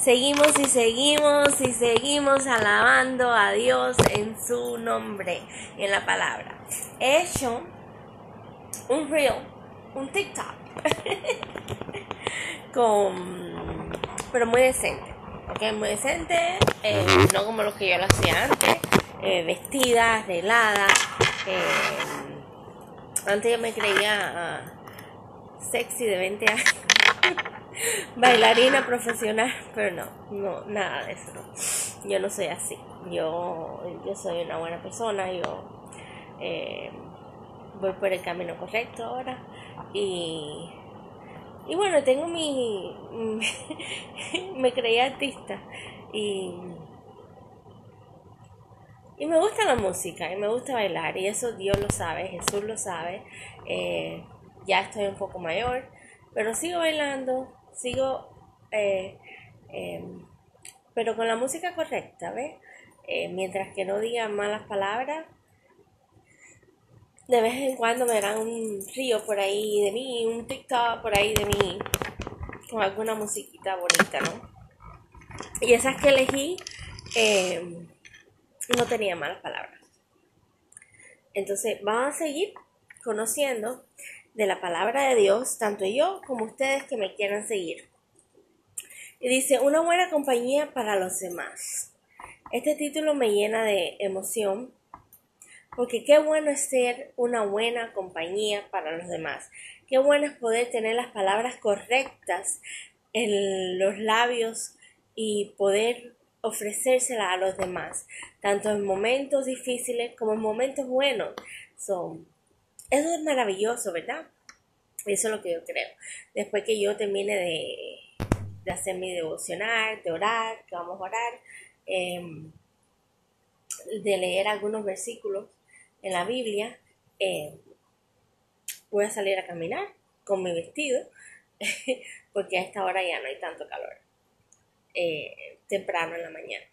Seguimos y seguimos y seguimos alabando a Dios en su nombre y en la palabra. He hecho un reel, un TikTok, con, pero muy decente, ¿ok? Muy decente, eh, no como lo que yo lo hacía antes, eh, vestida, arreglada. Eh, antes yo me creía ah, sexy de 20 años. bailarina profesional, pero no, no, nada de eso. Yo no soy así. Yo, yo soy una buena persona. Yo eh, voy por el camino correcto ahora. Y, y bueno, tengo mi. me creí artista. Y. Y me gusta la música y me gusta bailar y eso Dios lo sabe, Jesús lo sabe. Eh, ya estoy un poco mayor, pero sigo bailando, sigo, eh, em, pero con la música correcta, ¿ves? Eh, mientras que no diga malas palabras, de vez en cuando me dan un río por ahí de mí, un TikTok por ahí de mí, con alguna musiquita bonita, ¿no? Y esas que elegí em, no tenía malas palabras. Entonces, vamos a seguir conociendo de la palabra de Dios, tanto yo como ustedes que me quieran seguir. Y dice, una buena compañía para los demás. Este título me llena de emoción porque qué bueno es ser una buena compañía para los demás. Qué bueno es poder tener las palabras correctas en los labios y poder ofrecérselas a los demás, tanto en momentos difíciles como en momentos buenos. Son eso es maravilloso, ¿verdad? Eso es lo que yo creo. Después que yo termine de, hacer mi devocional, de orar, que vamos a orar, em, de leer algunos versículos en la Biblia, em, voy a salir a caminar con mi vestido, porque a esta hora ya no hay tanto calor, eh, temprano en la mañana.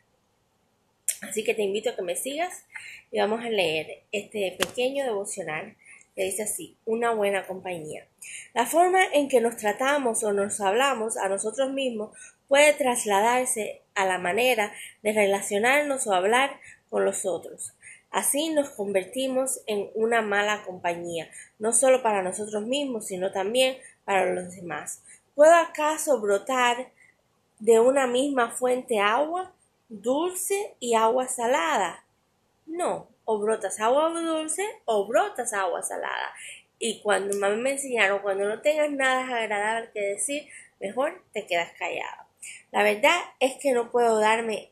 Así que te invito a que me sigas y vamos a leer este pequeño devocional que dice así, una buena compañía. La forma en que nos tratamos o nos hablamos a nosotros mismos puede trasladarse a la manera de relacionarnos o hablar con los otros. Así nos convertimos en una mala compañía, no solo para nosotros mismos, sino también para los demás. ¿Puedo acaso brotar de una misma fuente agua dulce y agua salada? No, o brotas agua dulce o brotas agua salada. Y cuando mami me enseñaron, cuando no tengas nada agradable que decir, mejor te quedas callado. La verdad es que no puedo darme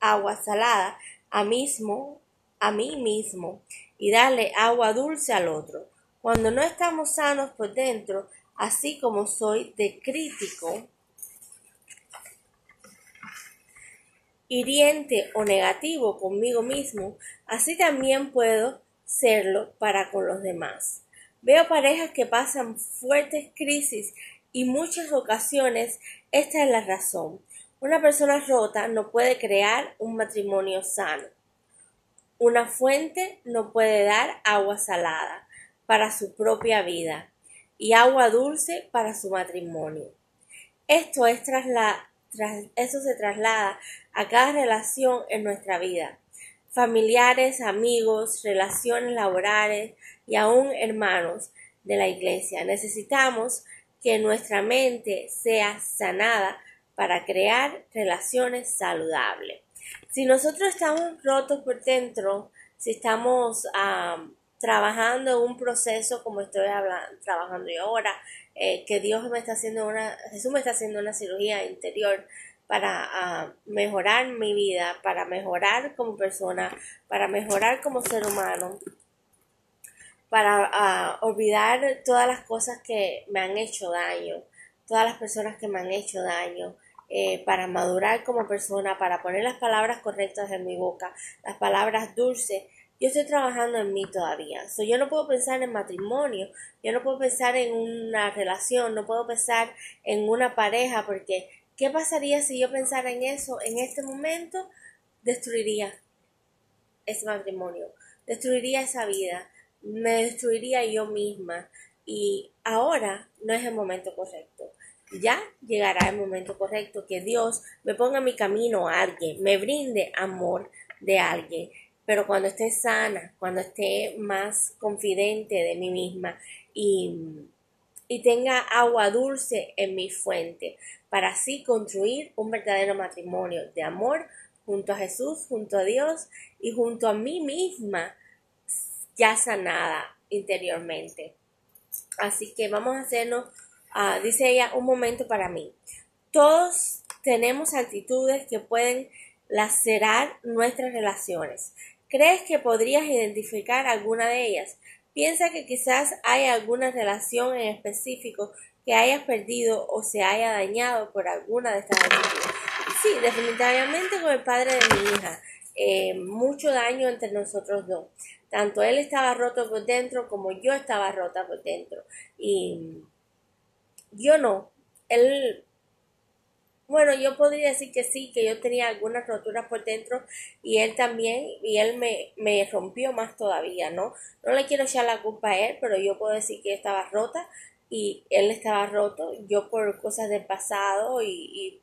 agua salada a mismo, a mí mismo, y darle agua dulce al otro. Cuando no estamos sanos por dentro, así como soy de crítico, hiriente o negativo conmigo mismo, así también puedo serlo para con los demás. Veo parejas que pasan fuertes crisis y muchas ocasiones esta es la razón. Una persona rota no puede crear un matrimonio sano. Una fuente no puede dar agua salada para su propia vida y agua dulce para su matrimonio. Esto es tras la eso se traslada a cada relación en nuestra vida. Familiares, amigos, relaciones laborales y aún hermanos de la iglesia. Necesitamos que nuestra mente sea sanada para crear relaciones saludables. Si nosotros estamos rotos por dentro, si estamos trabajando en un proceso como estoy hablando, trabajando yo ahora, eh, que Dios me está haciendo una, Jesús me está haciendo una cirugía interior para ah, mejorar mi vida, para mejorar como persona, para mejorar como ser humano, para ah, olvidar todas las cosas que me han hecho daño, todas las personas que me han hecho daño, eh, para madurar como persona, para poner las palabras correctas en mi boca, las palabras dulces yo estoy trabajando en mí todavía. yo no puedo pensar en matrimonio, yo no puedo pensar en una relación, no puedo pensar en una pareja, porque ¿qué pasaría si yo pensara en eso en este momento? Destruiría ese matrimonio, destruiría esa vida, me destruiría yo misma. Y ahora no es el momento correcto. ya llegará el momento correcto, que Dios me ponga en mi camino a alguien, me brinde amor de alguien. Pero cuando esté sana, cuando esté más confidente de mí misma y, y tenga agua dulce en mi fuente, para así construir un verdadero matrimonio de amor junto a Jesús, junto a Dios y junto a mí misma, ya sanada interiormente. Así que vamos a hacernos, ah, dice ella, un momento para mí. Todos tenemos actitudes que pueden lacerar nuestras relaciones. ¿Crees que podrías identificar alguna de ellas? Piensa que quizás hay alguna relación en específico que hayas perdido o se haya dañado por alguna de estas actitudes. Sí, definitivamente con el padre de mi hija. Eh, mucho daño entre nosotros dos. Tanto él estaba roto por dentro como yo estaba rota por dentro. Y yo no. Él, bueno, yo podría decir que sí, que yo tenía algunas roturas por dentro y él también, y él me, me rompió más todavía, ¿no? No le quiero echar la culpa a él, pero yo puedo decir que estaba rota y él estaba roto, yo por cosas del pasado y,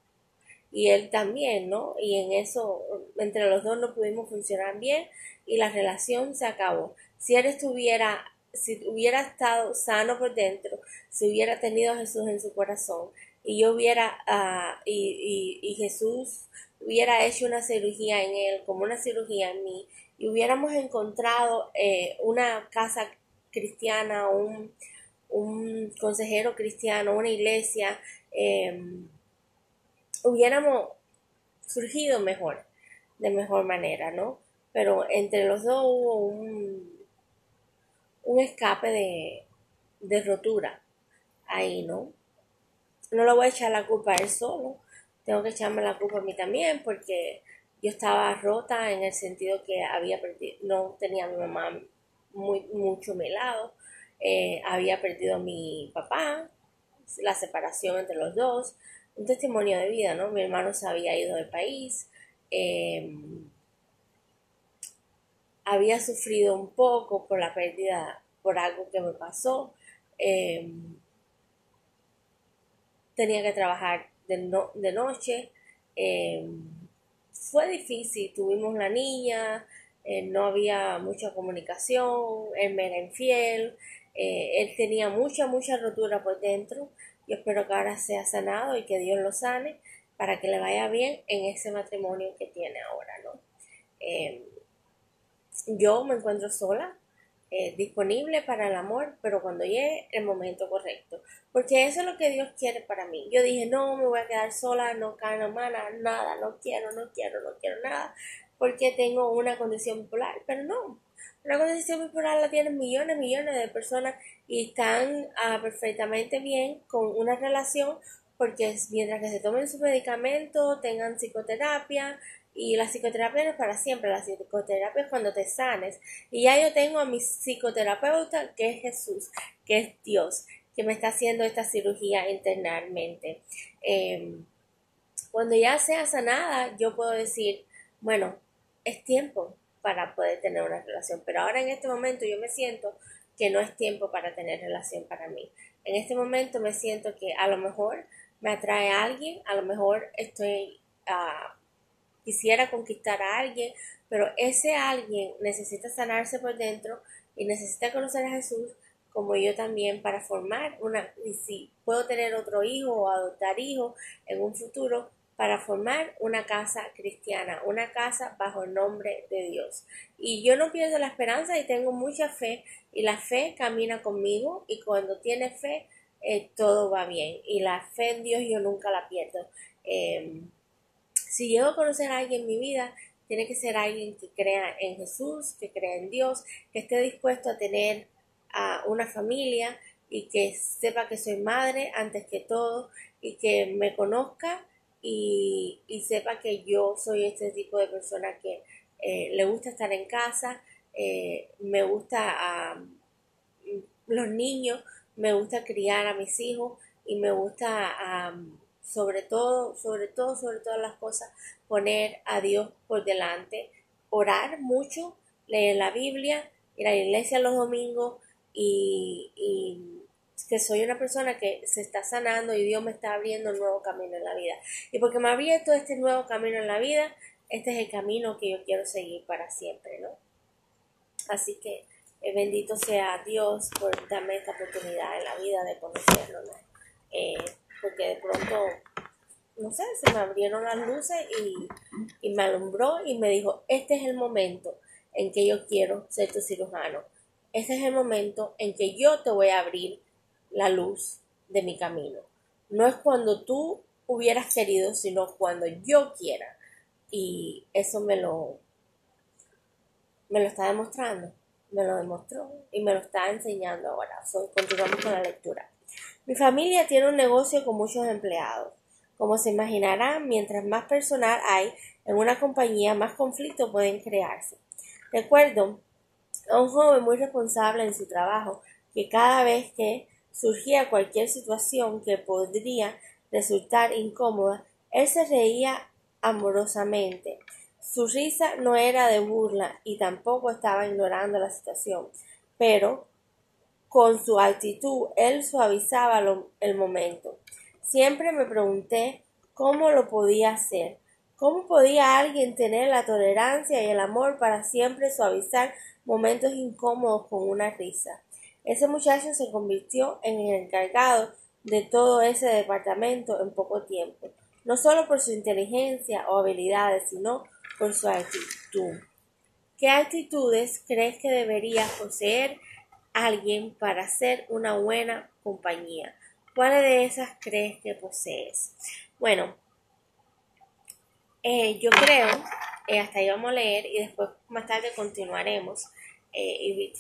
y, él también, ¿no? Y en eso, entre los dos no pudimos funcionar bien y la relación se acabó. Si él estuviera, si hubiera estado sano por dentro, si hubiera tenido a Jesús en su corazón y yo hubiera, uh, y, y, y Jesús hubiera hecho una cirugía en él, como una cirugía en mí, y hubiéramos encontrado eh, una casa cristiana, un, un consejero cristiano, una iglesia, em, hubiéramos surgido mejor, de mejor manera, ¿no? Pero entre los dos hubo un, un escape de, de rotura ahí, ¿no? No le voy a echar la culpa a él solo, tengo que echarme la culpa a mí también porque yo estaba rota en el sentido que había perdido, no tenía a mi mamá muy, mucho a mi lado eh, había perdido a mi papá, la separación entre los dos, un testimonio de vida, ¿no? Mi hermano se había ido del país, em, había sufrido un poco por la pérdida, por algo que me pasó, em, tenía que trabajar de, de noche, em, fue difícil, tuvimos la niña, eh, no había mucha comunicación, él me era infiel, eh, él tenía mucha, mucha rotura por dentro. Yo espero que ahora sea sanado y que Dios lo sane para que le vaya bien en ese matrimonio que tiene ahora, ¿no? Em, yo me encuentro sola, eh, disponible para el amor, pero cuando llegue el momento correcto. Porque eso es lo que Dios quiere para mí. Yo dije, no, me voy a quedar sola, no carne humana, nada, no quiero, no quiero, no quiero nada, porque tengo una condición bipolar. Pero no, una condición bipolar la tienen millones, millones de personas y están ah, perfectamente bien con una relación porque mientras que se tomen su medicamento, tengan psicoterapia, y la psicoterapia no es para siempre, la psicoterapia es cuando te sanes. Y ya yo tengo a mi psicoterapeuta, que es Jesús, que es Dios, que me está haciendo esta cirugía internamente. Em, cuando ya sea sanada, yo puedo decir, bueno, es tiempo, para poder tener una relación. Pero ahora en este momento yo me siento que no es tiempo para tener relación para mí. En este momento me siento que a lo mejor me atrae a alguien, a lo mejor estoy, uh, quisiera conquistar a alguien, pero ese alguien necesita sanarse por dentro y necesita conocer a Jesús como yo también para formar una, y si puedo tener otro hijo o adoptar hijo en un futuro, para formar una casa cristiana, una casa bajo el nombre de Dios. Y yo no pierdo la esperanza y tengo mucha fe y la fe camina conmigo y cuando tiene fe eh, todo va bien y la fe en Dios yo nunca la pierdo. Em, si llego a conocer a alguien en mi vida, tiene que ser alguien que crea en Jesús, que crea en Dios, que esté dispuesto a tener a una familia y que sepa que soy madre antes que todo y que me conozca y, sepa que yo soy este tipo de persona que eh, le gusta estar en casa, eh, me gusta los niños, me gusta criar a mis hijos y me gusta sobre todo, sobre todo, sobre todas las cosas, poner a Dios por delante, orar mucho, leer la Biblia, ir a la iglesia los domingos y, y que soy una persona que se está sanando y Dios me está abriendo un nuevo camino en la vida. Y porque me ha abierto este nuevo camino en la vida, este es el camino que yo quiero seguir para siempre, ¿no? Así que eh, bendito sea Dios por darme esta oportunidad en la vida de conocerlo, ¿no? Eh, porque de pronto, no sé, se me abrieron las luces y, y me alumbró y me dijo, este es el momento en que yo quiero ser tu cirujano. Este es el momento en que yo te voy a abrir la luz de mi camino. No es cuando tú hubieras querido, sino cuando yo quiera. Y eso me lo, me lo está demostrando, me lo demostró y me lo está enseñando ahora. continuamos con la lectura. Mi familia tiene un negocio con muchos empleados. Como se imaginarán, mientras más personal hay en una compañía, más conflictos pueden crearse. Recuerdo a un joven muy responsable en su trabajo que cada vez que surgía cualquier situación que podría resultar incómoda, él se reía amorosamente. Su risa no era de burla y tampoco estaba ignorando la situación, pero con su actitud él suavizaba el momento. Siempre me pregunté cómo lo podía hacer, cómo podía alguien tener la tolerancia y el amor para siempre suavizar momentos incómodos con una risa. Ese muchacho se convirtió en el encargado de todo ese departamento en poco tiempo, no solo por su inteligencia o habilidades, sino por su actitud. ¿Qué actitudes crees que debería poseer alguien para ser una buena compañía? ¿Cuáles de esas crees que posees? Bueno, eh, yo creo, eh, hasta ahí vamos a leer y después más tarde continuaremos eh,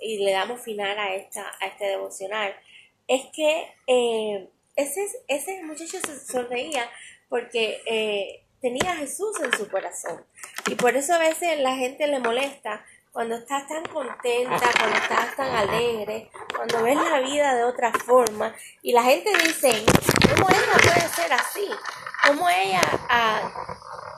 y, le damos final a, esta, a este devocional, es que ese, ese muchacho se sonreía porque tenía a Jesús en su corazón. Y por eso a veces la gente le molesta cuando estás tan contenta, cuando estás tan alegre, cuando ves la vida de otra forma. Y la gente dice, ¿cómo ella puede ser así? ¿Cómo ella, a,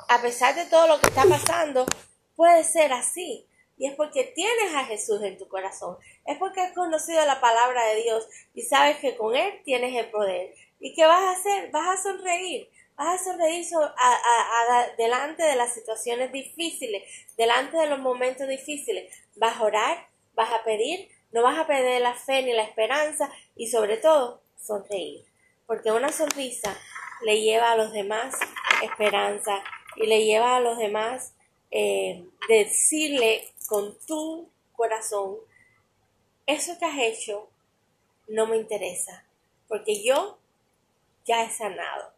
a pesar de todo lo que está pasando, puede ser así? Y es porque tienes a Jesús en tu corazón. Es porque has conocido la palabra de Dios y sabes que con Él tienes el poder. ¿Y qué vas a hacer? Vas a sonreír vas a sonreír delante de las situaciones difíciles, delante de los momentos difíciles. Vas a orar, vas a pedir, no vas a perder la fe ni la esperanza y sobre todo sonreír. Porque una sonrisa le lleva a los demás esperanza y le lleva a los demás eh, decirle con tu corazón, eso que has hecho no me interesa, porque yo ya he sanado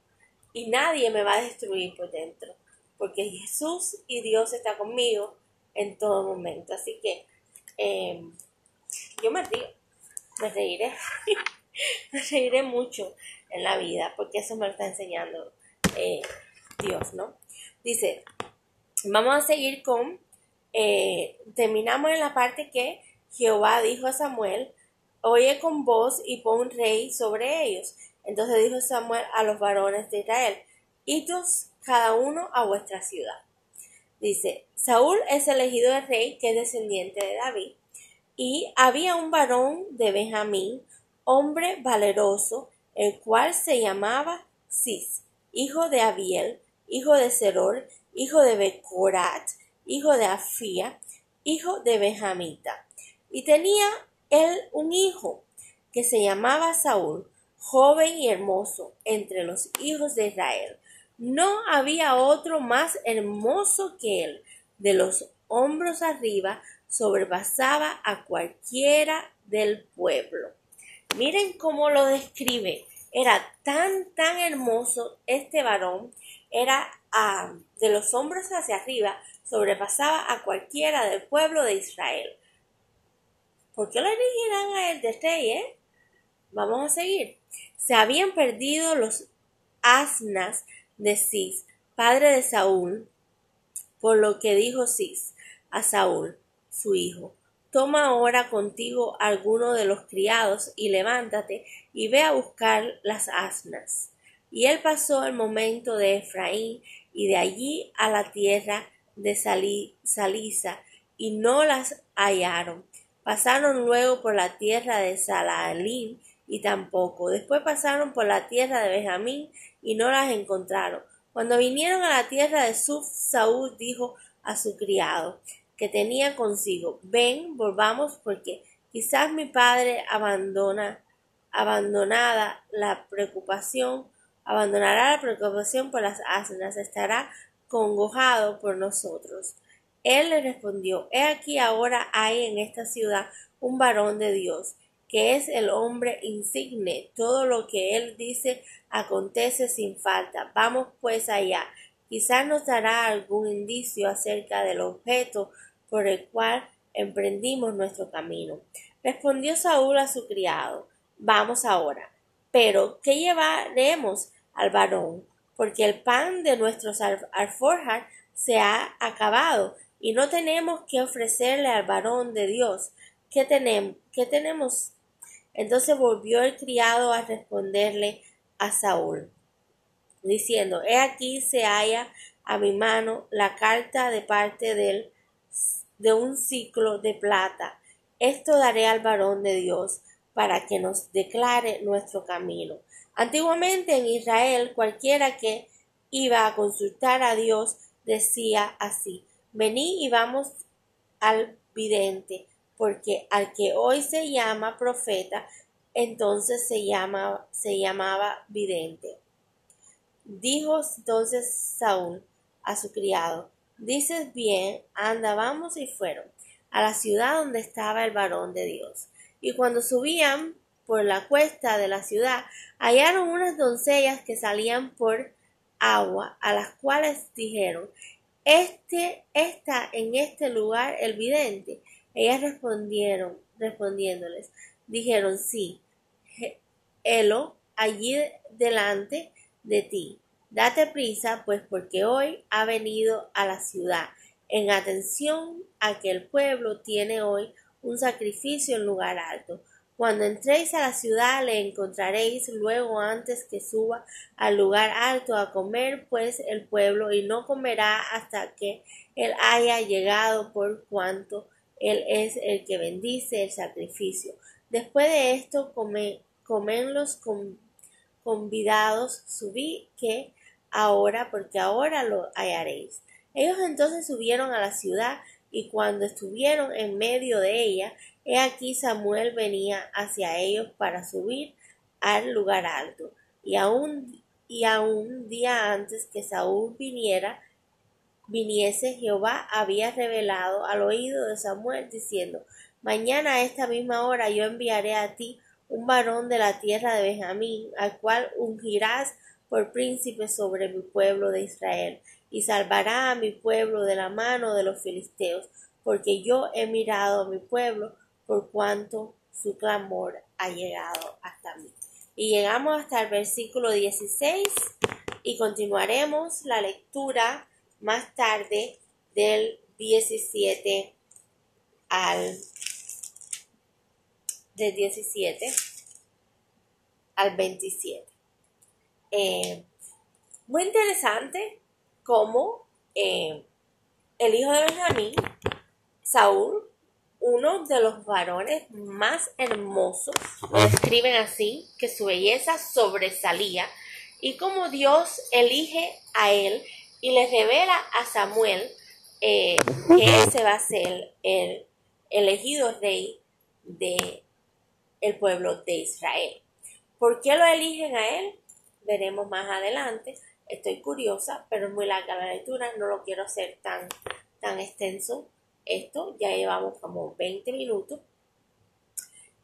y nadie me va a destruir por dentro, porque Jesús y Dios está conmigo en todo momento. Así que em, yo me río, me reiré, me reiré mucho en la vida, porque eso me lo está enseñando eh, Dios, ¿no? Dice, vamos a seguir con, eh, terminamos en la parte que Jehová dijo a Samuel, oye con voz y pon rey sobre ellos. Entonces dijo Samuel a los varones de Israel, idos cada uno a vuestra ciudad. Dice, Saúl es elegido de rey que es descendiente de David, y había un varón de Benjamín, hombre valeroso, el cual se llamaba Cis, hijo de Abiel, hijo de Seror, hijo de Becorat, hijo de Afía, hijo de Benjamita. Y tenía él un hijo que se llamaba Saúl, joven y hermoso entre los hijos de Israel. No había otro más hermoso que él. De los hombros arriba sobrepasaba a cualquiera del pueblo. Miren cómo lo describe. Era tan, tan hermoso este varón. Era ah, de los hombros hacia arriba, sobrepasaba a cualquiera del pueblo de Israel. ¿Por qué lo elegirán a él de rey, eh? Vamos a seguir. Se habían perdido los asnas de Cis, padre de Saúl, por lo que dijo Cis a Saúl, su hijo, toma ahora contigo alguno de los criados y levántate y ve a buscar las asnas. Y él pasó el momento de Efraín y de allí a la tierra de Salisa y no las hallaron. Pasaron luego por la tierra de Salalim y tampoco. Después pasaron por la tierra de Benjamín y no las encontraron. Cuando vinieron a la tierra de Suf, Saúl dijo a su criado que tenía consigo, ven, volvamos porque quizás mi padre abandona, abandonada la preocupación, abandonará la preocupación por las asnas, estará congojado por nosotros. Él le respondió, He aquí ahora hay en esta ciudad un varón de Dios, que es el hombre insigne. Todo lo que él dice acontece sin falta. Vamos pues allá. Quizás nos dará algún indicio acerca del objeto por el cual emprendimos nuestro camino. Respondió Saúl a su criado, Vamos ahora. Pero, ¿qué llevaremos al varón? Porque el pan de nuestros alforjas se ha acabado y no tenemos que ofrecerle al varón de Dios. ¿Qué tenemos? ¿Qué tenemos? Entonces volvió el criado a responderle a Saúl, diciendo, He aquí se halla a mi mano la carta de parte de de un ciclo de plata. Esto daré al varón de Dios para que nos declare nuestro camino. Antiguamente en Israel cualquiera que iba a consultar a Dios decía así, vení y vamos al vidente, porque al que hoy se llama profeta, entonces se, se llamaba vidente. Dijo entonces Saúl a su criado, dices bien, anda, vamos y fueron a la ciudad donde estaba el varón de Dios. Y cuando subían por la cuesta de la ciudad, hallaron unas doncellas que salían por agua, a las cuales dijeron, este está en este lugar el vidente. Ellas respondieron, respondiéndoles, dijeron sí, helo allí delante de ti. Date prisa, pues porque hoy ha venido a la ciudad, en atención a que el pueblo tiene hoy un sacrificio en lugar alto. Cuando entréis a la ciudad le encontraréis luego antes que suba al lugar alto a comer pues el pueblo y no comerá hasta que él haya llegado por cuanto él es el que bendice el sacrificio. Después de esto come, comen los convidados, subí que ahora porque ahora lo hallaréis. Ellos entonces subieron a la ciudad y cuando estuvieron en medio de ella, he aquí Samuel venía hacia ellos para subir al lugar alto. Y aún, y un día antes que Saúl viniera, viniese, Jehová había revelado al oído de Samuel diciendo, Mañana a esta misma hora yo enviaré a ti un varón de la tierra de Benjamín, al cual ungirás por príncipe sobre mi pueblo de Israel y salvará a mi pueblo de la mano de los filisteos, porque yo he mirado a mi pueblo por cuanto su clamor ha llegado hasta mí. Y llegamos hasta el versículo 16 y continuaremos la lectura más tarde del 17 al del 17 al 27. Eh, muy interesante como eh, el hijo de Benjamín, Saúl, uno de los varones más hermosos, lo describen así, que su belleza sobresalía, y como Dios elige a él y le revela a Samuel eh, que ese va a ser el elegido rey de el pueblo de Israel. ¿Por qué lo eligen a él? Veremos más adelante estoy curiosa, pero es muy larga la lectura, no lo quiero hacer tan, tan extenso. Esto ya llevamos como 20 minutos.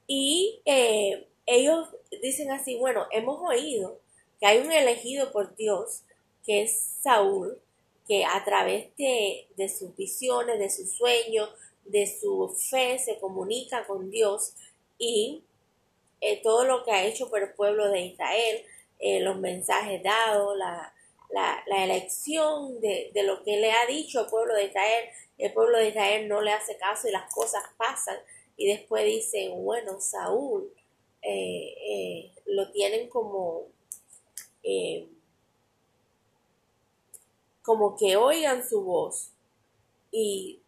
Y eh, ellos dicen así, bueno, hemos oído que hay un elegido por Dios, que es Saúl, que a través de, de sus visiones, de sus sueños, de su fe, se comunica con Dios y eh, todo lo que ha hecho por el pueblo de Israel, eh, los mensajes dados, la, la, elección de, lo que le ha dicho el pueblo de Israel. El pueblo de Israel no le hace caso y las cosas pasan. Y después dicen, bueno, Saúl eh, lo tienen como, como que oigan su voz. Y,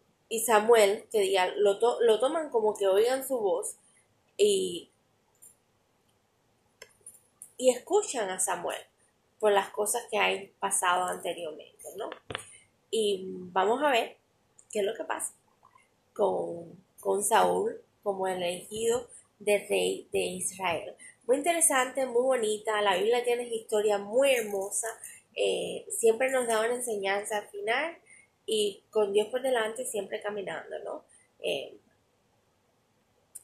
Samuel, que lo, lo toman como que oigan su voz. Y y escuchan a Samuel por las cosas que han pasado anteriormente, ¿no? Y vamos a ver qué es lo que pasa con, con Saúl como elegido de rey de Israel. Muy interesante, muy bonita, la Biblia tiene historia muy hermosa, eh, siempre nos da una enseñanza al final y con Dios por delante siempre caminando, ¿no? Eh,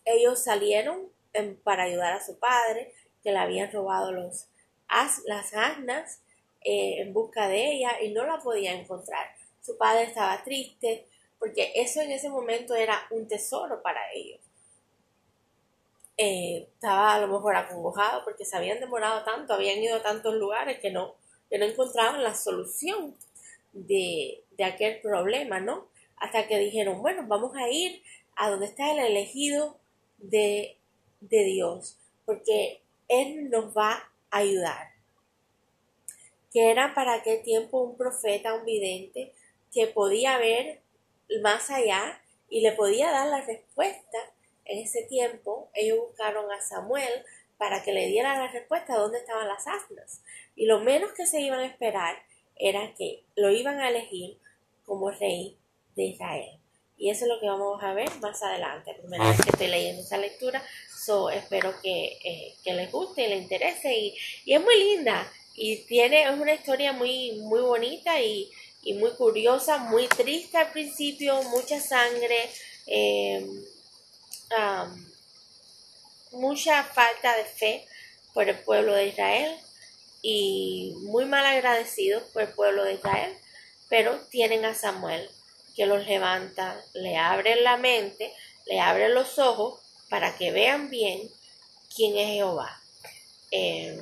ellos salieron para ayudar a su padre, que le habían robado los, las asnas eh, en busca de ella y no la podía encontrar. Su padre estaba triste porque eso en ese momento era un tesoro para ellos. Estaba a lo mejor acongojado porque se habían demorado tanto, habían ido a tantos lugares que no, que no encontraban la solución de, de aquel problema, ¿no? Hasta que dijeron, bueno, vamos a ir a donde está el elegido de, de Dios, porque Él nos va a ayudar. Que era para aquel tiempo un profeta, un vidente, que podía ver más allá y le podía dar la respuesta. En ese tiempo ellos buscaron a Samuel para que le diera la respuesta de dónde estaban las asnas. Y lo menos que se iban a esperar era que lo iban a elegir como rey de Israel. Y eso es lo que vamos a ver más adelante. Primera vez que estoy leyendo esta lectura, so espero que, eh, que les guste y les interese. Y, y, es muy linda. Y tiene, es una historia muy, muy bonita y, y muy curiosa, muy triste al principio, mucha sangre, eh, mucha falta de fe por el pueblo de Israel y muy mal agradecidos por el pueblo de Israel, pero tienen a Samuel que los levanta, le abre la mente, le abre los ojos para que vean bien quién es Jehová. Em,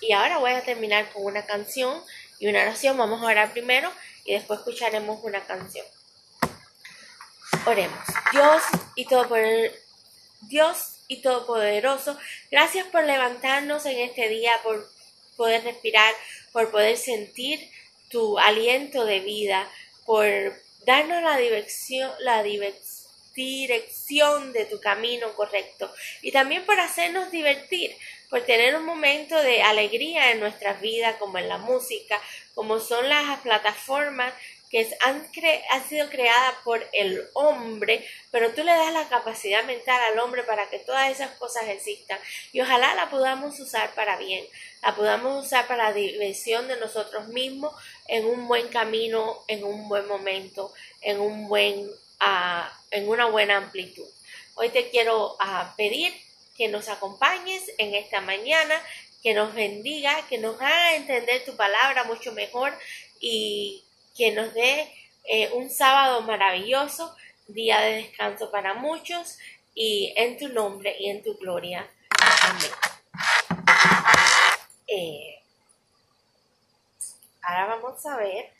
y ahora voy a terminar con una canción y una oración. Vamos a orar primero y después escucharemos una canción. Oremos. Dios y todo Dios todopoderoso, gracias por levantarnos en este día, por poder respirar, por poder sentir tu aliento de vida, por darnos la dirección, la dirección de tu camino correcto. Y también por hacernos divertir, por tener un momento de alegría en nuestras vidas, como en la música, como son las plataformas que han, han, sido creadas por el hombre, pero tú le das la capacidad mental al hombre para que todas esas cosas existan y ojalá la podamos usar para bien, la podamos usar para la diversión de nosotros mismos en un buen camino, en un buen momento, en un buen, uh, en una buena amplitud. Hoy te quiero uh, pedir que nos acompañes en esta mañana, que nos bendiga, que nos haga entender tu palabra mucho mejor y que nos dé eh, un sábado maravilloso, día de descanso para muchos, y en tu nombre y en tu gloria. Amén. Eh, ahora vamos a ver.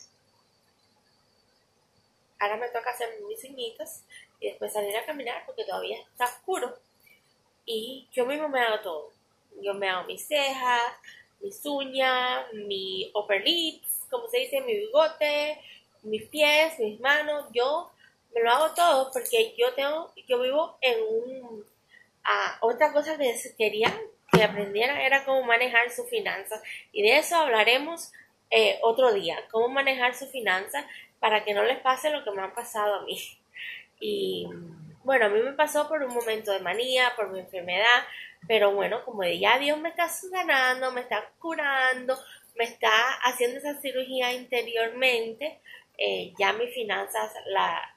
Ahora me toca hacer mis uñitas y después salir a caminar porque todavía está oscuro. Y yo mismo me hago todo. Yo me hago mis cejas, mis uñas, mi upper lips, como se dice, mi bigote, mis pies, mis manos, yo me lo hago todo porque yo tengo, yo vivo en un, ah, otra cosa que quería que aprendieran era cómo manejar sus finanzas y de eso hablaremos eh, otro día, cómo manejar sus finanzas para que no les pase lo que me ha pasado a mí. Y bueno, a mí me pasó por un momento de manía, por mi enfermedad, pero bueno, como ya Dios me está sanando, me está curando, me está haciendo esa cirugía interiormente, eh, ya mis finanzas la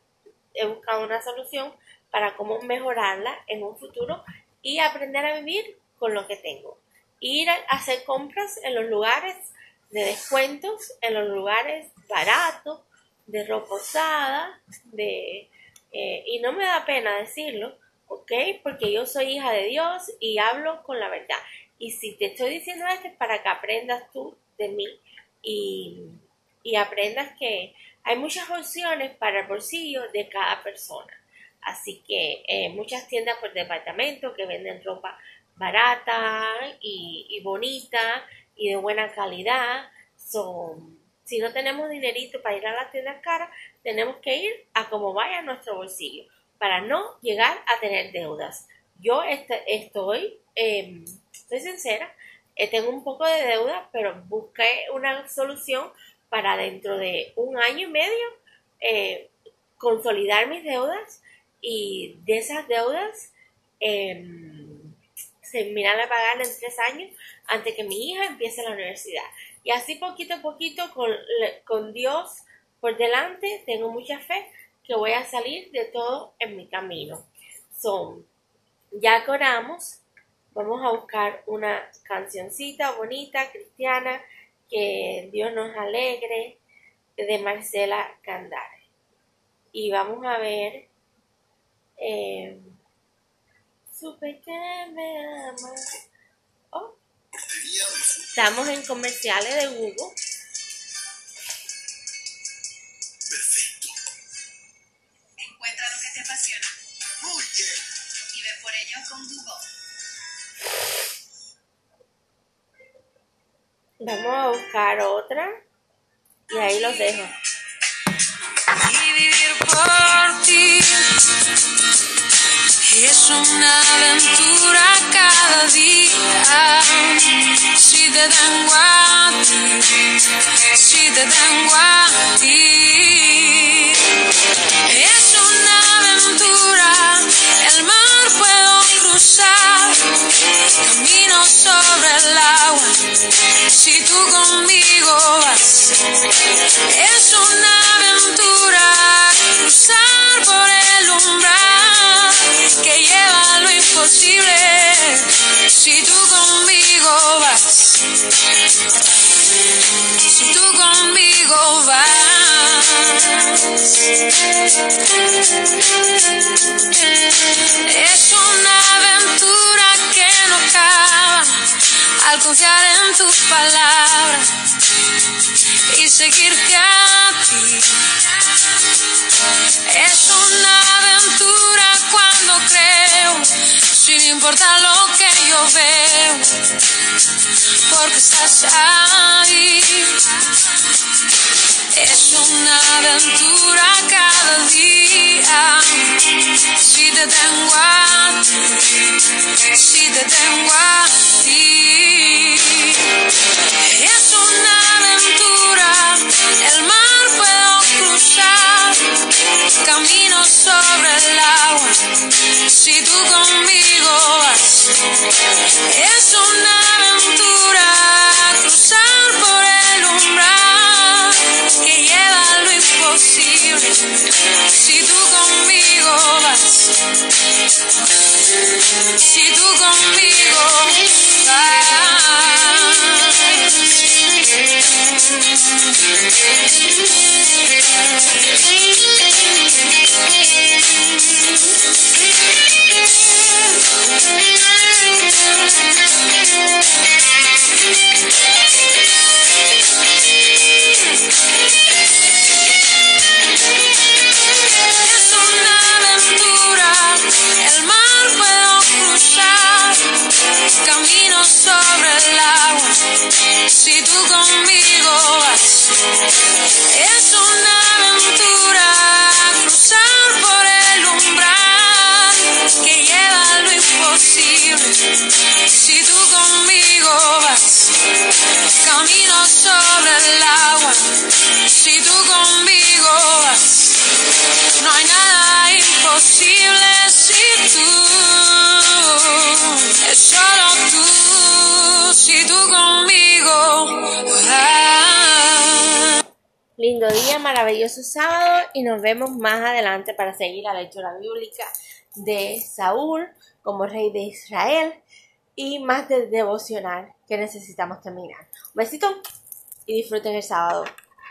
he buscado una solución para cómo mejorarla en un futuro y aprender a vivir con lo que tengo. Ir a hacer compras en los lugares de descuentos, en los lugares baratos, de ropa usada, de, eh, y no me da pena decirlo, ¿ok? Porque yo soy hija de Dios y hablo con la verdad. Y si te estoy diciendo esto es para que aprendas tú de mí y, aprendas que hay muchas opciones para el bolsillo de cada persona. Así que eh, muchas tiendas por departamento que venden ropa barata y, bonita y de buena calidad. Son, si no tenemos dinerito para ir a las tiendas caras, tenemos que ir a como vaya nuestro bolsillo para no llegar a tener deudas. Yo estoy, eh, estoy sincera, tengo un poco de deuda, pero busqué una solución para dentro de un año y medio eh, consolidar mis deudas y de esas deudas eh, terminar de pagar en tres años antes que mi hija empiece la universidad. Y así poquito a poquito con, con Dios por delante, tengo mucha fe que voy a salir de todo en mi camino. Son, ya coramos, vamos a buscar una cancioncita bonita, cristiana, que Dios nos alegre, de Marcela Candare. Y vamos a ver, eh, supe que me amas. Oh. Estamos en comerciales de Google. Vamos a buscar otra. Y ahí los dejo. y vivir por ti. Es una aventura cada día. Si te tengo a si te tengo a. Es una aventura, el mar puedo camino sobre el agua. Si tú conmigo vas, es una aventura cruzar por el umbral que lleva lo imposible. Si tú conmigo vas, si tú conmigo vas, es al confiar en tu palabra y seguirte a ti. Es una aventura cuando creo, sin importar lo que yo veo, porque estás ahí. Es una aventura cada día, si te tengo a ti, si te tengo a ti. Tú conmigo vas. Es una aventura, cruzar por el umbral que lleva a lo imposible, si tú conmigo vas. Camino sobre el Lindo día, maravilloso sábado y nos vemos más adelante para seguir la lectura bíblica de Saúl como rey de Israel y más del devocional que necesitamos terminar. Un besito y disfruten el sábado.